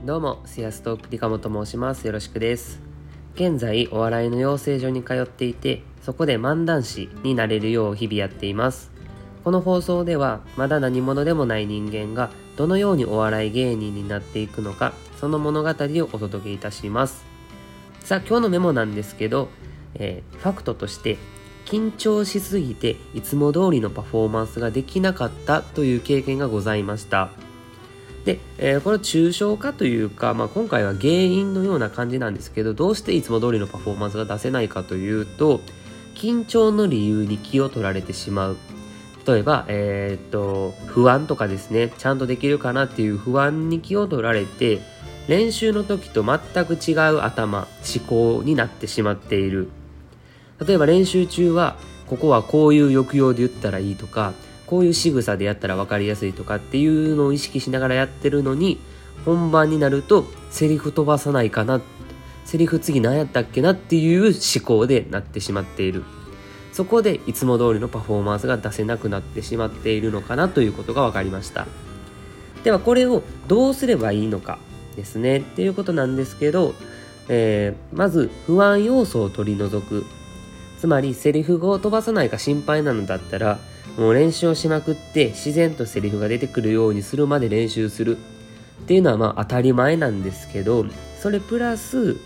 どうも、セアストープリカモと申します。よろしくです。現在、お笑いの養成所に通っていて、そこで漫談師になれるよう日々やっています。この放送では、まだ何者でもない人間が、どのようにお笑い芸人になっていくのか、その物語をお届けいたします。さあ、今日のメモなんですけど、えーファクトとして、緊張しすぎていつも通りのパフォーマンスができなかったという経験がございました。で、えーこれ抽象化というか、まあ、今回は原因のような感じなんですけどどうしていつも通りのパフォーマンスが出せないかというと緊張の理由に気を取られてしまう。例えば、えーっと不安とかですねちゃんとできるかなっていう不安に気を取られて練習の時と全く違う頭思考になってしまっている。例えば練習中はここはこういう抑揚で言ったらいいとかこういう仕草でやったら分かりやすいとかっていうのを意識しながらやってるのに本番になるとセリフ飛ばさないかな。セリフ次何やったっけなっていう思考でなってしまっている。そこでいつも通りのパフォーマンスが出せなくなってしまっているのかなということが分かりました。ではこれをどうすればいいのかですね。っていうことなんですけど、えーまず不安要素を取り除く。つまりセリフを飛ばさないか心配なのだったらもう練習をしまくって自然とセリフが出てくるようにするまで練習する。っていうのはまあ当たり前なんですけどそれプラス、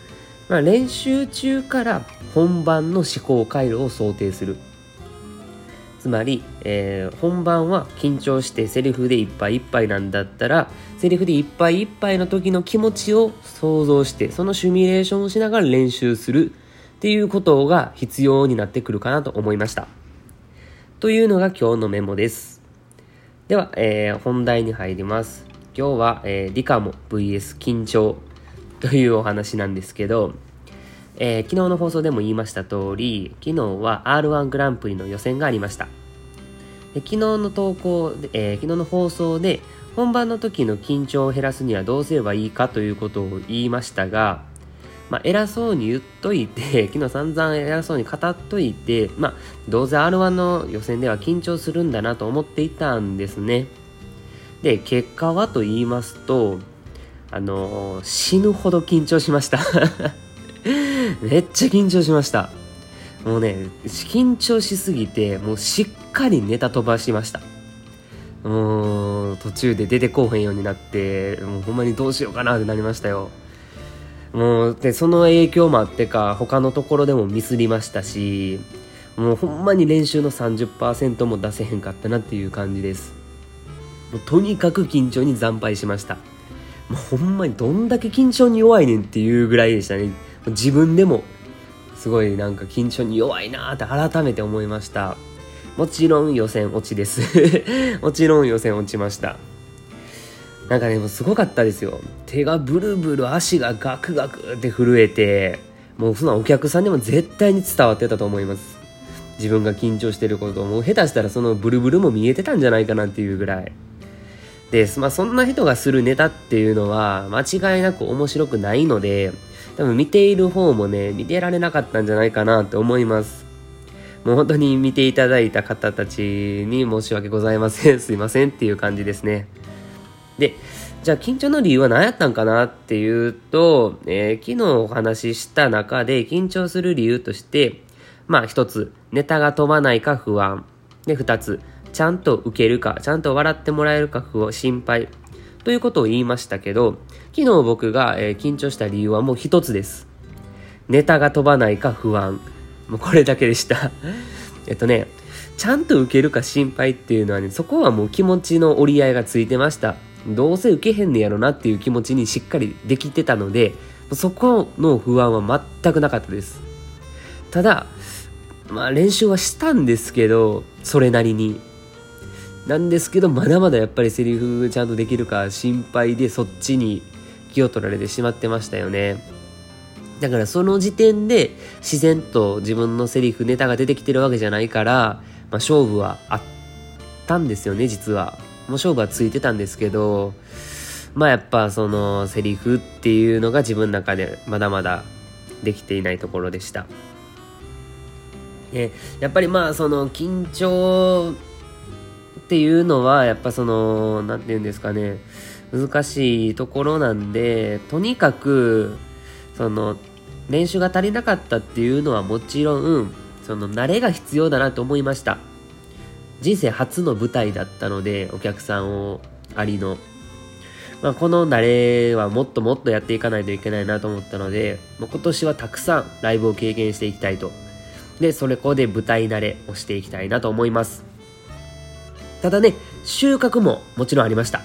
まあ、練習中から本番の思考回路を想定する。つまり、えー本番は緊張してセリフでいっぱいいっぱいなんだったらセリフでいっぱいいっぱいの時の気持ちを想像してそのシミュレーションをしながら練習するっていうことが必要になってくるかなと思いました。というのが今日のメモです。では、えー本題に入ります。今日は、えー理科も VS 緊張というお話なんですけどえー昨日の放送でも言いました通り昨日は r 1グランプリの予選がありました。で昨日の投稿で、えー昨日の放送で本番の時の緊張を減らすにはどうすればいいかということを言いましたが、まあ、偉そうに言っといて 昨日散々偉そうに語っといて、まあ、どうせ r 1の予選では緊張するんだなと思っていたんですね。で結果はと言いますとあのー死ぬほど緊張しました。めっちゃ緊張しました。もうね緊張しすぎてもうしっかりネタ飛ばしました。もう途中で出てこうへんようになってもうほんまにどうしようかなってなりましたよ。もうでその影響もあってか他のところでもミスりましたしもうほんまに練習の30%も出せへんかったなっていう感じです。もうとにかく緊張に惨敗しました。もうほんまにどんだけ緊張に弱いねんっていうぐらいでしたね。自分でもすごいなんか緊張に弱いなって改めて思いました。もちろん予選落ちです。もちろん予選落ちました。なんかねもうすごかったですよ。手がブルブル足がガクガクって震えてもうそんなお客さんにも絶対に伝わってたと思います。自分が緊張してることもう下手したらそのブルブルも見えてたんじゃないかなっていうぐらい。で、まあ、そんな人がするネタっていうのは間違いなく面白くないので多分見ている方もね見てられなかったんじゃないかなと思います。もう本当に見ていただいた方たちに申し訳ございません。すいませんっていう感じですね。でじゃあ緊張の理由は何やったんかなっていうと、えー昨日お話しした中で緊張する理由としてまあ一つネタが飛ばないか不安。で二つちゃんと受けるかちゃんと笑ってもらえるか不安心配。ということを言いましたけど昨日僕が、えー緊張した理由はもう一つです。ネタが飛ばないか不安。もうこれだけでした。えっとねちゃんと受けるか心配っていうのはねそこはもう気持ちの折り合いがついてました。どうせ受けへんねやろなっていう気持ちにしっかりできてたのでそこの不安は全くなかったです。ただまあ練習はしたんですけどそれなりに。なんですけどまだまだやっぱりセリフちゃんとできるか心配でそっちに気を取られてしまってましたよね。だからその時点で自然と自分のセリフネタが出てきてるわけじゃないから、まあ、勝負はあったんですよね実は。もう勝負はついてたんですけどまあやっぱそのセリフっていうのが自分の中でまだまだできていないところでした。でやっぱりまあその緊張っていうのはやっぱその何て言うんですかね難しいところなんでとにかくその練習が足りなかったっていうのはもちろんその慣れが必要だなと思いました。人生初の舞台だったのでお客さんをありの、まあ、この慣れはもっともっとやっていかないといけないなと思ったのでもう今年はたくさんライブを経験していきたいと。でそれこで舞台慣れをしていきたいなと思います。ただね収穫ももちろんありました。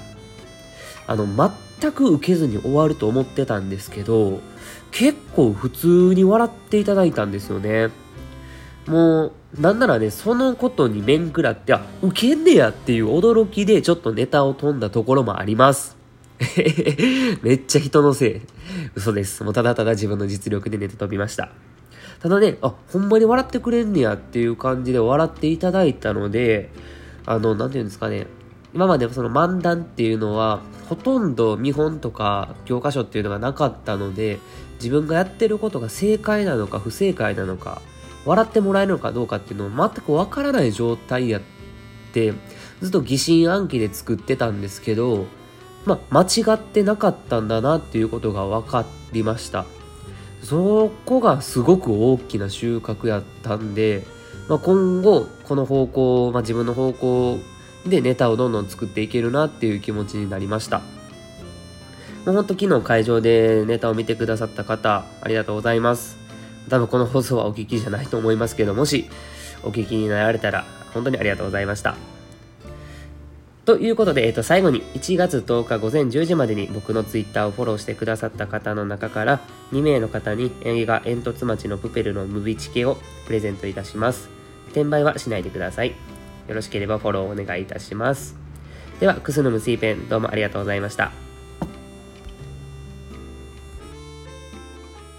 あの全く受けずに終わると思ってたんですけど結構普通に笑っていただいたんですよね。もうなんならねそのことに面食らってあ受けんねやっていう驚きでちょっとネタを飛んだところもあります。めっちゃ人のせい。嘘です。もうただただ自分の実力でネタ飛びました。ただねあほんまに笑ってくれんねやっていう感じで笑っていただいたのであの何て言うんですかね。今までその漫談っていうのはほとんど見本とか教科書っていうのがなかったので自分がやってることが正解なのか不正解なのか笑ってもらえるのかどうかっていうのを全くわからない状態やってずっと疑心暗鬼で作ってたんですけどまあ間違ってなかったんだなっていうことが分かりました。そこがすごく大きな収穫やったんで、まあ、今後この方向、まあ、自分の方向でネタをどんどん作っていけるなっていう気持ちになりました。もうほんと昨日会場でネタを見てくださった方ありがとうございます。多分この放送はお聞きじゃないと思いますけどもしお聞きになられたら本当にありがとうございましたということで、えっと、最後に1月10日午前10時までに僕のツイッターをフォローしてくださった方の中から2名の方に映画煙突町のプペルのムビチケをプレゼントいたします。転売はしないでください。よろしければフォローお願いいたします。では、クスノムスイペンどうもありがとうございました。